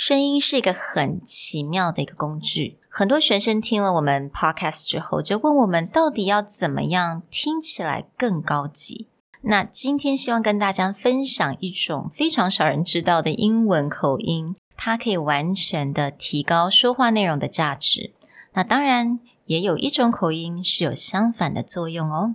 声音是一个很奇妙的一个工具。很多学生听了我们 podcast 之后，就问我们到底要怎么样听起来更高级。那今天希望跟大家分享一种非常少人知道的英文口音，它可以完全的提高说话内容的价值。那当然，也有一种口音是有相反的作用哦。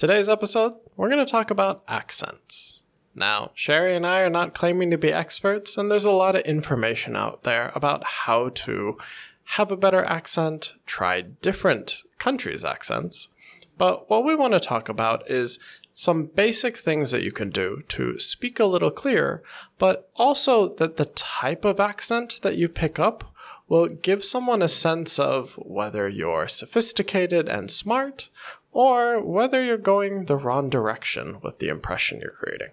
Today's episode, we're going to talk about accents. Now, Sherry and I are not claiming to be experts, and there's a lot of information out there about how to have a better accent, try different countries' accents. But what we want to talk about is some basic things that you can do to speak a little clearer, but also that the type of accent that you pick up will give someone a sense of whether you're sophisticated and smart or whether you're going the wrong direction with the impression you're creating.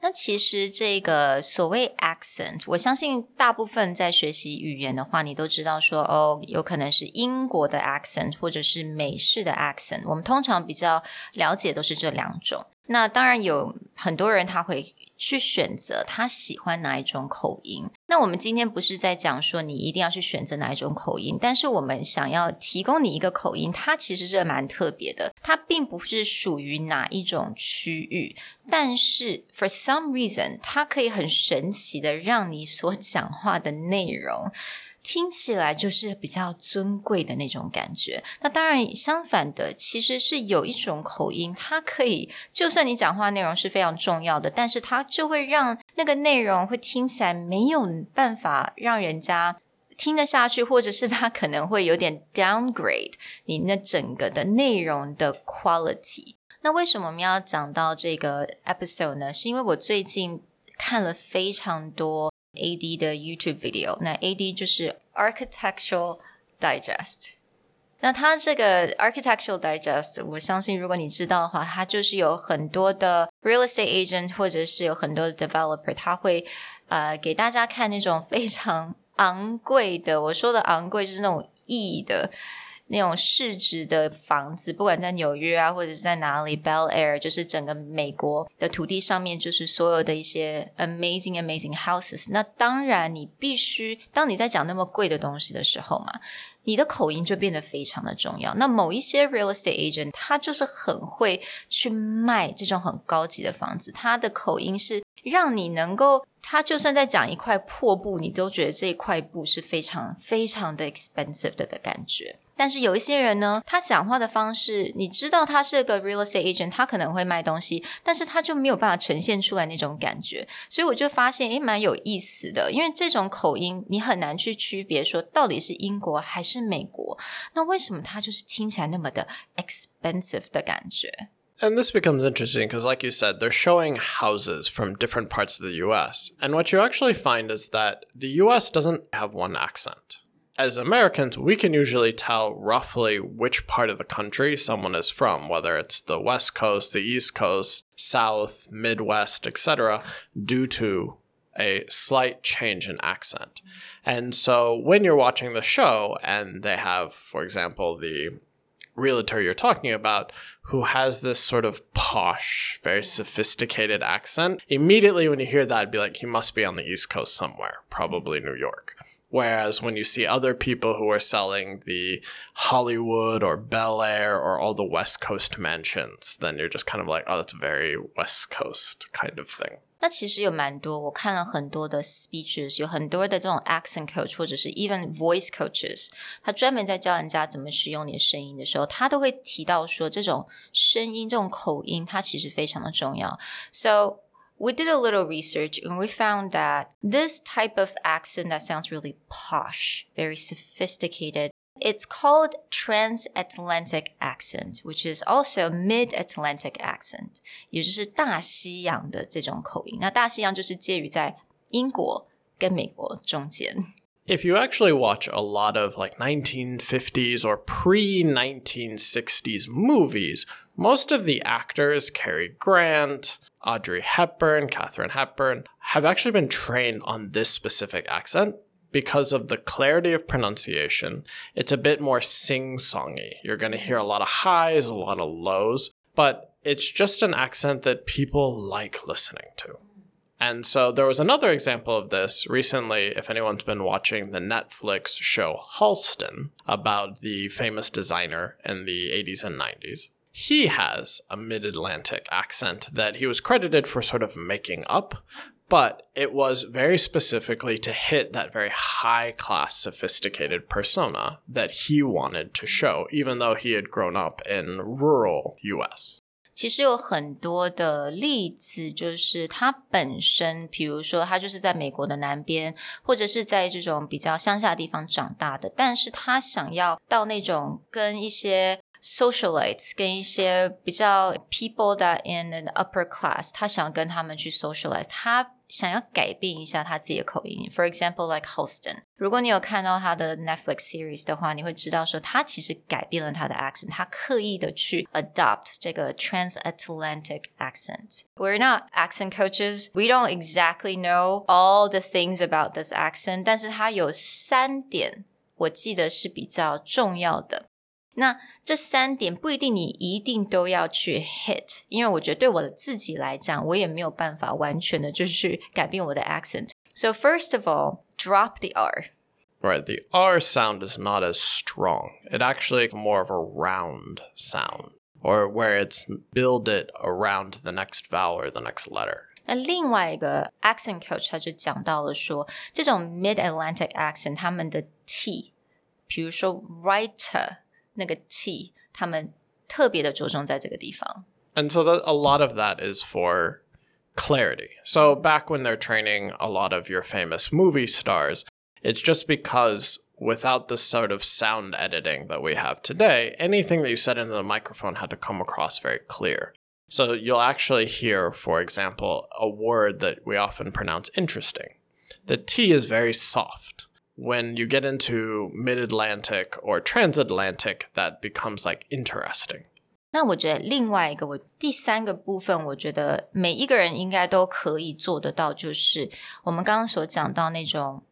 那其实这个所谓 accent，我相信大部分在学习语言的话，你都知道说哦，有可能是英国的 accent 或者是美式的 accent。我们通常比较了解都是这两种。那当然有很多人他会 去选择他喜欢哪一种口音。那我们今天不是在讲说你一定要去选择哪一种口音，但是我们想要提供你一个口音，它其实是蛮特别的，它并不是属于哪一种区域，但是 for some reason，它可以很神奇的让你所讲话的内容。听起来就是比较尊贵的那种感觉。那当然，相反的，其实是有一种口音，它可以就算你讲话内容是非常重要的，但是它就会让那个内容会听起来没有办法让人家听得下去，或者是它可能会有点 downgrade 你那整个的内容的 quality。那为什么我们要讲到这个 episode 呢？是因为我最近看了非常多。AD 的 YouTube video，那 AD 就是 Architectural Digest。那它这个 Architectural Digest，我相信如果你知道的话，它就是有很多的 real estate agent 或者是有很多的 developer，他会呃给大家看那种非常昂贵的，我说的昂贵就是那种亿的。那种市值的房子，不管在纽约啊，或者是在哪里，Bel Air，就是整个美国的土地上面，就是所有的一些 amazing amazing houses。那当然，你必须当你在讲那么贵的东西的时候嘛，你的口音就变得非常的重要。那某一些 real estate agent，他就是很会去卖这种很高级的房子，他的口音是让你能够，他就算在讲一块破布，你都觉得这一块布是非常非常的 expensive 的的感觉。但是有一些人呢，他讲话的方式，你知道他是个 real estate agent，他可能会卖东西，但是他就没有办法呈现出来那种感觉，所以我就发现，诶，蛮有意思的，因为这种口音你很难去区别说到底是英国还是美国，那为什么他就是听起来那么的 expensive 的感觉？And this becomes interesting because, like you said, they're showing houses from different parts of the US. And what you actually find is that the US doesn't have one accent. as Americans, we can usually tell roughly which part of the country someone is from, whether it's the West Coast, the East Coast, South, Midwest, etc., due to a slight change in accent. And so when you're watching the show and they have, for example, the realtor you're talking about who has this sort of posh, very sophisticated accent, immediately when you hear that, be like, he must be on the East Coast somewhere, probably New York. Whereas when you see other people who are selling the Hollywood or Bel Air or all the West Coast mansions, then you're just kind of like, oh, that's very West Coast kind of thing. 那其实有蛮多，我看了很多的 speeches，有很多的这种 accent coach 或者是 even voice coaches，他专门在教人家怎么使用你的声音的时候，他都会提到说，这种声音、这种口音，它其实非常的重要。So we did a little research and we found that this type of accent that sounds really posh, very sophisticated, it's called transatlantic accent, which is also mid-Atlantic accent，也就是大西洋的这种口音。那大西洋就是介于在英国跟美国中间。If you actually watch a lot of like 1950s or pre 1960s movies, most of the actors, Cary Grant, Audrey Hepburn, Katharine Hepburn, have actually been trained on this specific accent because of the clarity of pronunciation, it's a bit more sing songy. You're going to hear a lot of highs, a lot of lows, but it's just an accent that people like listening to. And so there was another example of this recently, if anyone's been watching the Netflix show Halston about the famous designer in the 80s and 90s He has a mid Atlantic accent that he was credited for sort of making up, but it was very specifically to hit that very high class, sophisticated persona that he wanted to show, even though he had grown up in rural US. 其实有很多的例子，就是他本身，比如说他就是在美国的南边，或者是在这种比较乡下的地方长大的，但是他想要到那种跟一些 socialites 跟一些比较 people that in an upper class，他想跟他们去 socialize，他想要改变一下他自己的口音。For example, like Halston，如果你有看到他的 Netflix series 的话，你会知道说他其实改变了他的 accent，他刻意的去 adopt 这个 transatlantic accent。We're not accent coaches. We don't exactly know all the things about this accent，但是它有三点我记得是比较重要的。那这三点不一定你一定都要去 hit，因为我觉得对我自己来讲，我也没有办法完全的就是去改变我的 accent。So first of all, drop the R. Right, the R sound is not as strong. It actually more of a round sound, or where it's build it around the next vowel or the next letter. 那另外一个 accent coach 他就讲到了说，这种 Mid Atlantic accent 他们的 T，比如说 writer。 那个 t，他们特别的着重在这个地方。And so that, a lot of that is for clarity. So back when they're training a lot of your famous movie stars, it's just because without the sort of sound editing that we have today, anything that you said into the microphone had to come across very clear. So you'll actually hear, for example, a word that we often pronounce interesting. The T is very soft when you get into mid Atlantic or transatlantic, that becomes like interesting. 那我觉得另外一个，我第三个部分，我觉得每一个人应该都可以做得到，就是我们刚刚所讲到那种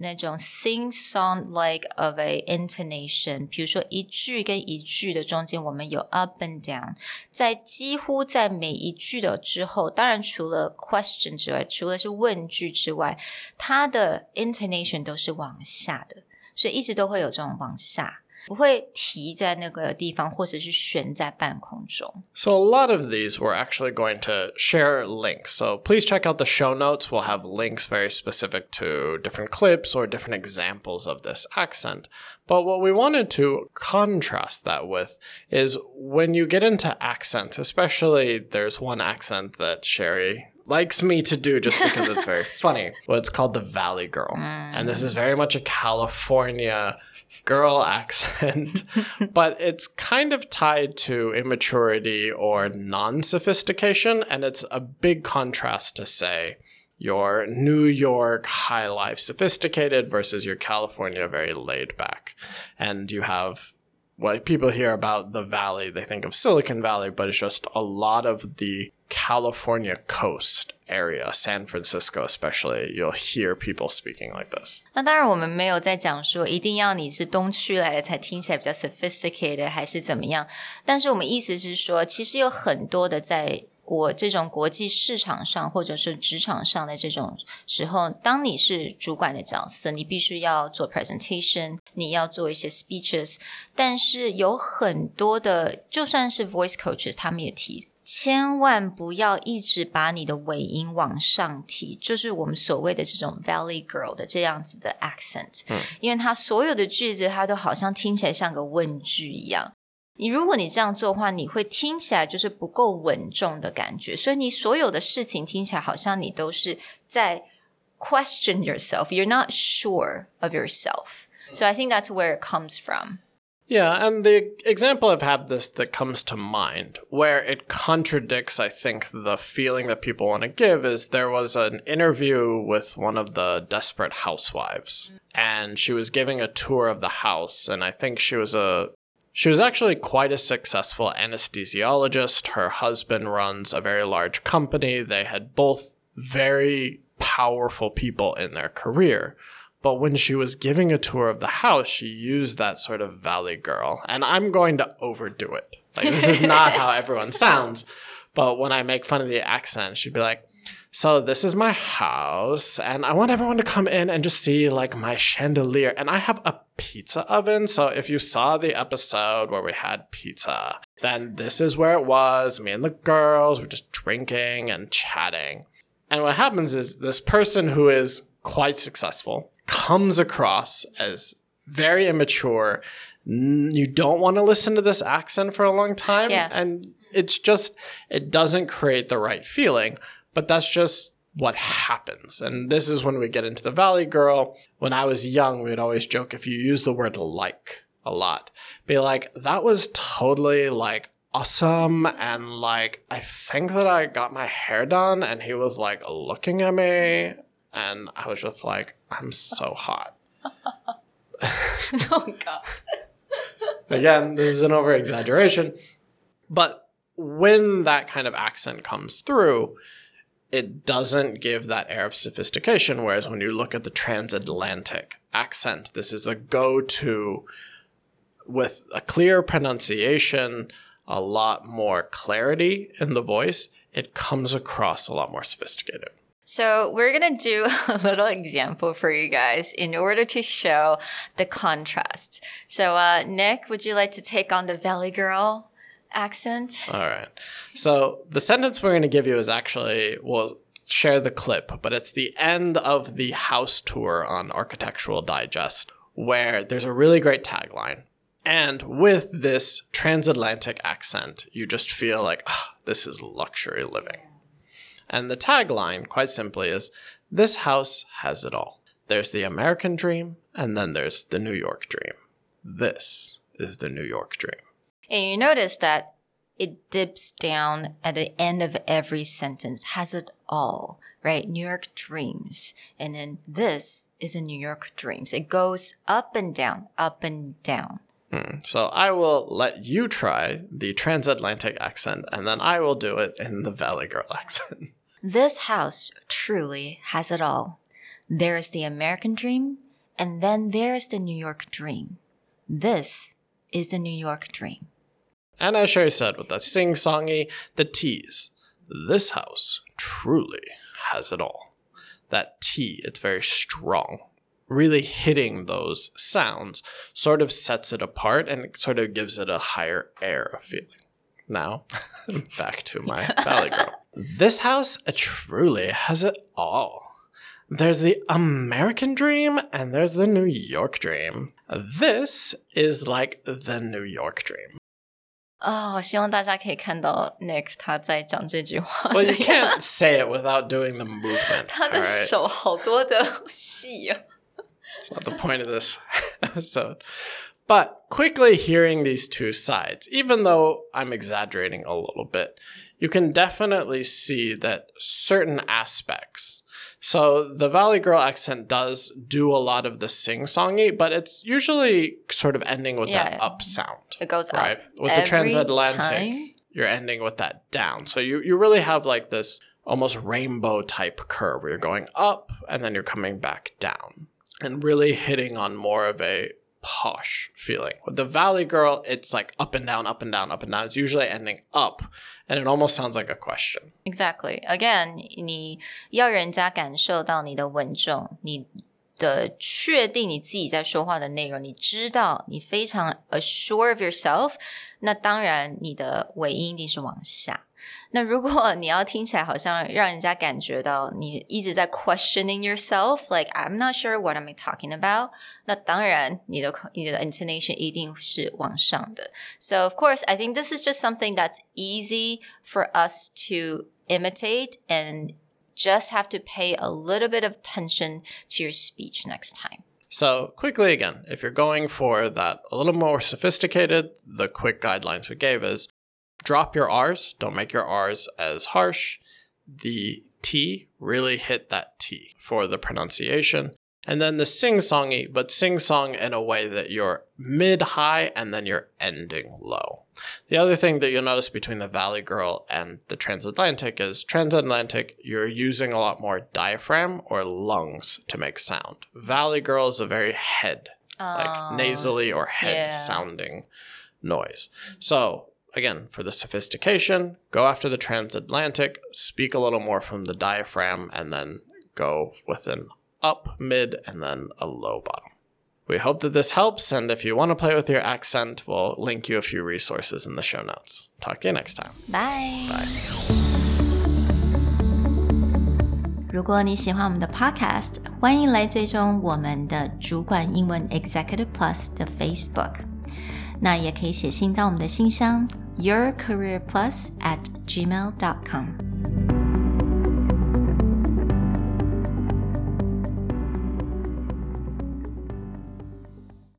那种 sing song like of a intonation，比如说一句跟一句的中间，我们有 up and down，在几乎在每一句的之后，当然除了 question 之外，除了是问句之外，它的 intonation 都是往下的，所以一直都会有这种往下。不会提在那个地方，或者是悬在半空中。So a lot of these we're actually going to share links. So please check out the show notes. We'll have links very specific to different clips or different examples of this accent. But what we wanted to contrast that with is when you get into accents, especially there's one accent that Sherry likes me to do just because it's very funny. Well, it's called the Valley Girl. Mm. And this is very much a California girl accent, but it's kind of tied to immaturity or non sophistication. And it's a big contrast to say, your New York high life sophisticated versus your California very laid back. And you have what people hear about the valley, they think of Silicon Valley, but it's just a lot of the California coast area, San Francisco especially, you'll hear people speaking like this. 那当然，我们没有在讲说一定要你是东区来的才听起来比较 sophisticated 还是怎么样。但是我们意思是说，其实有很多的在 国这种国际市场上或者是职场上的这种时候，当你是主管的角色，你必须要做 presentation，你要做一些 speeches。但是有很多的，就算是 voice coaches，他们也提。千万不要一直把你的尾音往上提，就是我们所谓的这种 Valley Girl 的这样子的 accent，嗯，因为它所有的句子它都好像听起来像个问句一样。你如果你这样做的话，你会听起来就是不够稳重的感觉，所以你所有的事情听起来好像你都是在 question yourself. You're not sure of yourself. So I think that's where it comes from. Yeah, and the example I've had this that comes to mind where it contradicts, I think, the feeling that people want to give is there was an interview with one of the desperate housewives, and she was giving a tour of the house, and I think she was a she was actually quite a successful anesthesiologist. Her husband runs a very large company. They had both very powerful people in their career. But when she was giving a tour of the house, she used that sort of valley girl. And I'm going to overdo it. Like, this is not how everyone sounds. But when I make fun of the accent, she'd be like, so this is my house, and I want everyone to come in and just see like my chandelier. And I have a pizza oven. So if you saw the episode where we had pizza, then this is where it was. Me and the girls were just drinking and chatting. And what happens is this person who is quite successful comes across as very immature. You don't want to listen to this accent for a long time. Yeah. And it's just, it doesn't create the right feeling. But that's just what happens. And this is when we get into the Valley Girl. When I was young, we'd always joke if you use the word like a lot, be like, that was totally like awesome. And like, I think that I got my hair done and he was like looking at me and I was just like, I'm so hot. oh God. Again, this is an over exaggeration. But when that kind of accent comes through, it doesn't give that air of sophistication. Whereas when you look at the transatlantic accent, this is a go to with a clear pronunciation, a lot more clarity in the voice. It comes across a lot more sophisticated. So we're going to do a little example for you guys in order to show the contrast. So, uh, Nick, would you like to take on the Valley Girl accent? All right. So the sentence we're going to give you is actually, we'll share the clip, but it's the end of the house tour on Architectural Digest, where there's a really great tagline. And with this transatlantic accent, you just feel like, oh, this is luxury living. And the tagline, quite simply, is This house has it all. There's the American dream, and then there's the New York dream. This is the New York dream. And you notice that it dips down at the end of every sentence, has it all, right? New York dreams. And then this is a New York dreams. It goes up and down, up and down. Hmm. So I will let you try the transatlantic accent, and then I will do it in the Valley Girl accent. This house truly has it all. There is the American dream, and then there is the New York dream. This is the New York dream. And as Sherry said, with that sing songy, the tease. This house truly has it all. That T, it's very strong. Really hitting those sounds sort of sets it apart and it sort of gives it a higher air of feeling. Now, back to my Valley Girl. This house truly has it all. There's the American dream and there's the New York dream. This is like the New York dream. 哦，希望大家可以看到 Nick 他在讲这句话。 Well, you can't say it without doing the movement. 他的 alright? 手好多的戏啊。 It's not the point of this episode. But quickly hearing these two sides, even though I'm exaggerating a little bit, you can definitely see that certain aspects. so the Valley Girl accent does do a lot of the sing songy, but it's usually sort of ending with Yeah. that up sound. It goes right? up With the transatlantic, time. you're ending with that down. So you, you really have like this almost rainbow type curve where you're going up and then you're coming back down and really hitting on more of a posh feeling. With the Valley Girl, it's like up and down, up and down, up and down. It's usually ending up and it almost sounds like a question. Exactly. Again，你要人家感受到你的稳重，你的确定你自己在说话的内容，你知道你非常 assure of yourself，那当然你的尾音一定是往下。 那如果你要听起来好像让人家感觉到你一直在 questioning yourself，like I'm not sure what I'm talking about，那当然你的你的 intonation 一定是往上的。So of course, I think this is just something that's easy for us to imitate and just have to pay a little bit of attention to your speech next time. So, quickly again, if you're going for that a little more sophisticated, the quick guidelines we gave is drop your R's, don't make your R's as harsh. The T, really hit that T for the pronunciation. And then the sing songy, but sing song in a way that you're mid high and then you're ending low. The other thing that you'll notice between the Valley Girl and the Transatlantic is Transatlantic, you're using a lot more diaphragm or lungs to make sound. Valley Girl is a very head, like Oh, nasally or head yeah. sounding noise. So, again, for the sophistication, go after the transatlantic, speak a little more from the diaphragm, and then go with an up, mid, and then a low bottom. We hope that this helps, and if you want to play with your accent, we'll link you a few resources in the show notes. Talk to you next time. Bye. Bye. 如果你喜欢我们的 Podcast，欢迎来追踪我们的主管英文 Executive Plus 的 Facebook。 那也可以写信到我们的信箱 yourcareerplus at gmail.com。